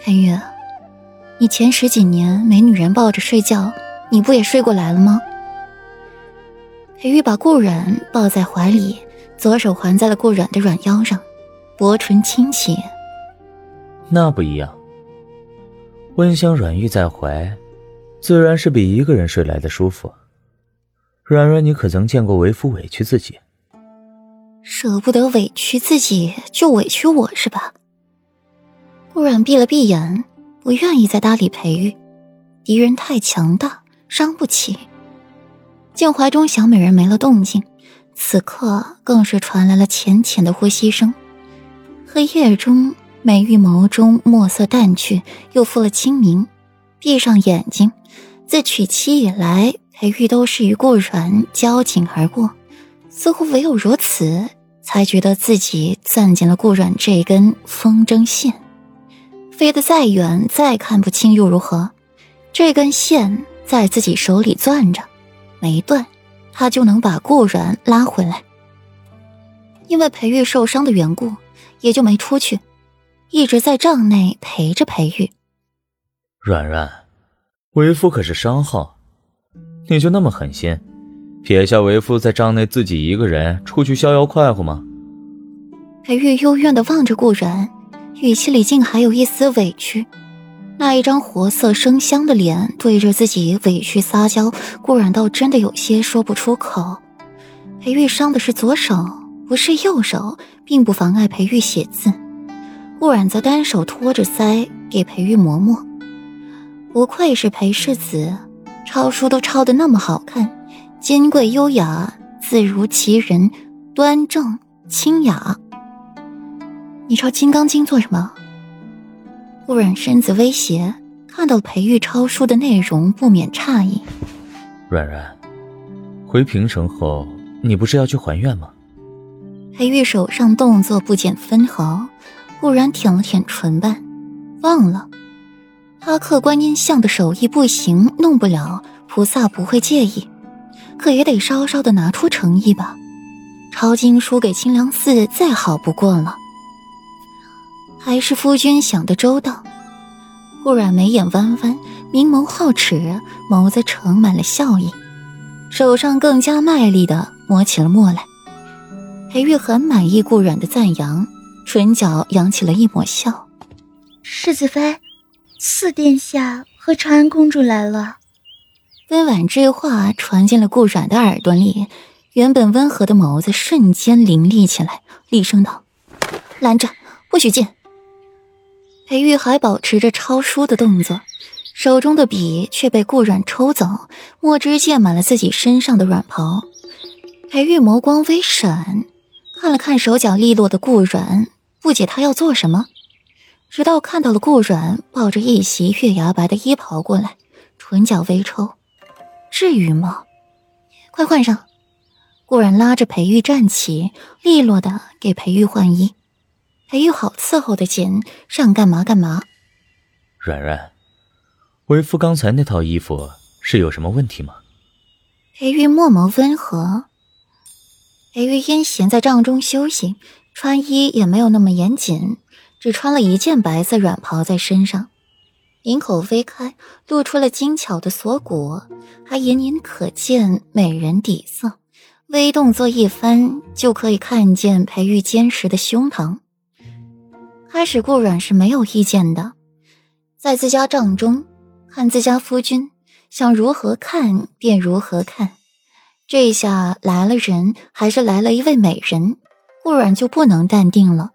裴玉，你前十几年没女人抱着睡觉，你不也睡过来了吗？裴玉把顾软抱在怀里，左手环在了顾软的软腰上，薄唇轻启。那不一样，温香软玉在怀，自然是比一个人睡来的舒服。软软，你可曾见过为夫委屈自己？舍不得委屈自己，就委屈我是吧？顾软闭了闭眼，不愿意再搭理裴玉，敌人太强大，伤不起。见怀中小美人没了动静，此刻更是传来了浅浅的呼吸声。黑夜中，美玉眸中墨色淡去，又复了清明。闭上眼睛，自娶妻以来。裴玉都是与顾软交颈而过，似乎唯有如此，才觉得自己攥紧了顾软这根风筝线。飞得再远，再看不清又如何？这根线在自己手里攥着，没断，他就能把顾然拉回来。因为裴玉受伤的缘故，也就没出去，一直在帐内陪着裴玉。软软，为夫可是商号。你就那么狠心，撇下为夫在帐内自己一个人出去逍遥快活吗？裴玉幽怨的望着顾然，语气里竟还有一丝委屈。那一张活色生香的脸对着自己委屈撒娇，顾然倒真的有些说不出口。裴玉伤的是左手，不是右手，并不妨碍裴玉写字。顾然则单手托着腮给裴玉磨墨，不愧是裴世子。抄书都抄得那么好看，金贵优雅，字如其人，端正清雅。你抄《金刚经》做什么？顾然身子微斜，看到裴玉抄书的内容，不免诧异。软软，回平城后，你不是要去还愿吗？裴玉手上动作不减分毫，顾然舔了舔唇瓣，忘了。他刻观音像的手艺不行，弄不了，菩萨不会介意，可也得稍稍的拿出诚意吧。抄经书给清凉寺再好不过了。还是夫君想的周到。顾然眉眼弯弯，明眸皓齿，眸子盛满了笑意，手上更加卖力的磨起了墨来。裴玉很满意顾然的赞扬，唇角扬起了一抹笑。世子妃。四殿下和长安公主来了，温婉这话传进了顾阮的耳朵里，原本温和的眸子瞬间凌厉起来，厉声道：“拦着，不许进！”裴玉还保持着抄书的动作，手中的笔却被顾阮抽走，墨汁溅满了自己身上的软袍。裴玉眸光微闪，看了看手脚利落的顾阮，不解他要做什么。直到看到了顾软抱着一袭月牙白的衣袍过来，唇角微抽，至于吗？快换上！顾然拉着裴玉站起，利落的给裴玉换衣。裴玉好伺候的紧，让干嘛干嘛。软软，为夫刚才那套衣服是有什么问题吗？裴玉墨眸温和。裴玉因闲在帐中休息，穿衣也没有那么严谨。只穿了一件白色软袍在身上，领口微开，露出了精巧的锁骨，还隐隐可见美人底色。微动作一番，就可以看见裴玉坚实的胸膛。开始顾软是没有意见的，在自家帐中看自家夫君，想如何看便如何看。这一下来了人，还是来了一位美人，顾软就不能淡定了。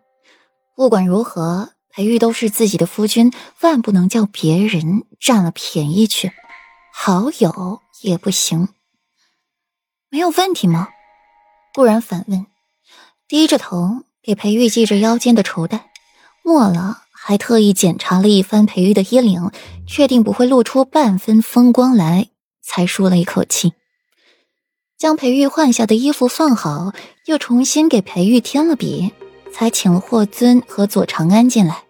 不管如何，裴玉都是自己的夫君，万不能叫别人占了便宜去。好友也不行。没有问题吗？顾然反问，低着头给裴玉系着腰间的绸带，末了还特意检查了一番裴玉的衣领，确定不会露出半分风光来，才舒了一口气，将裴玉换下的衣服放好，又重新给裴玉添了笔。才请霍尊和左长安进来。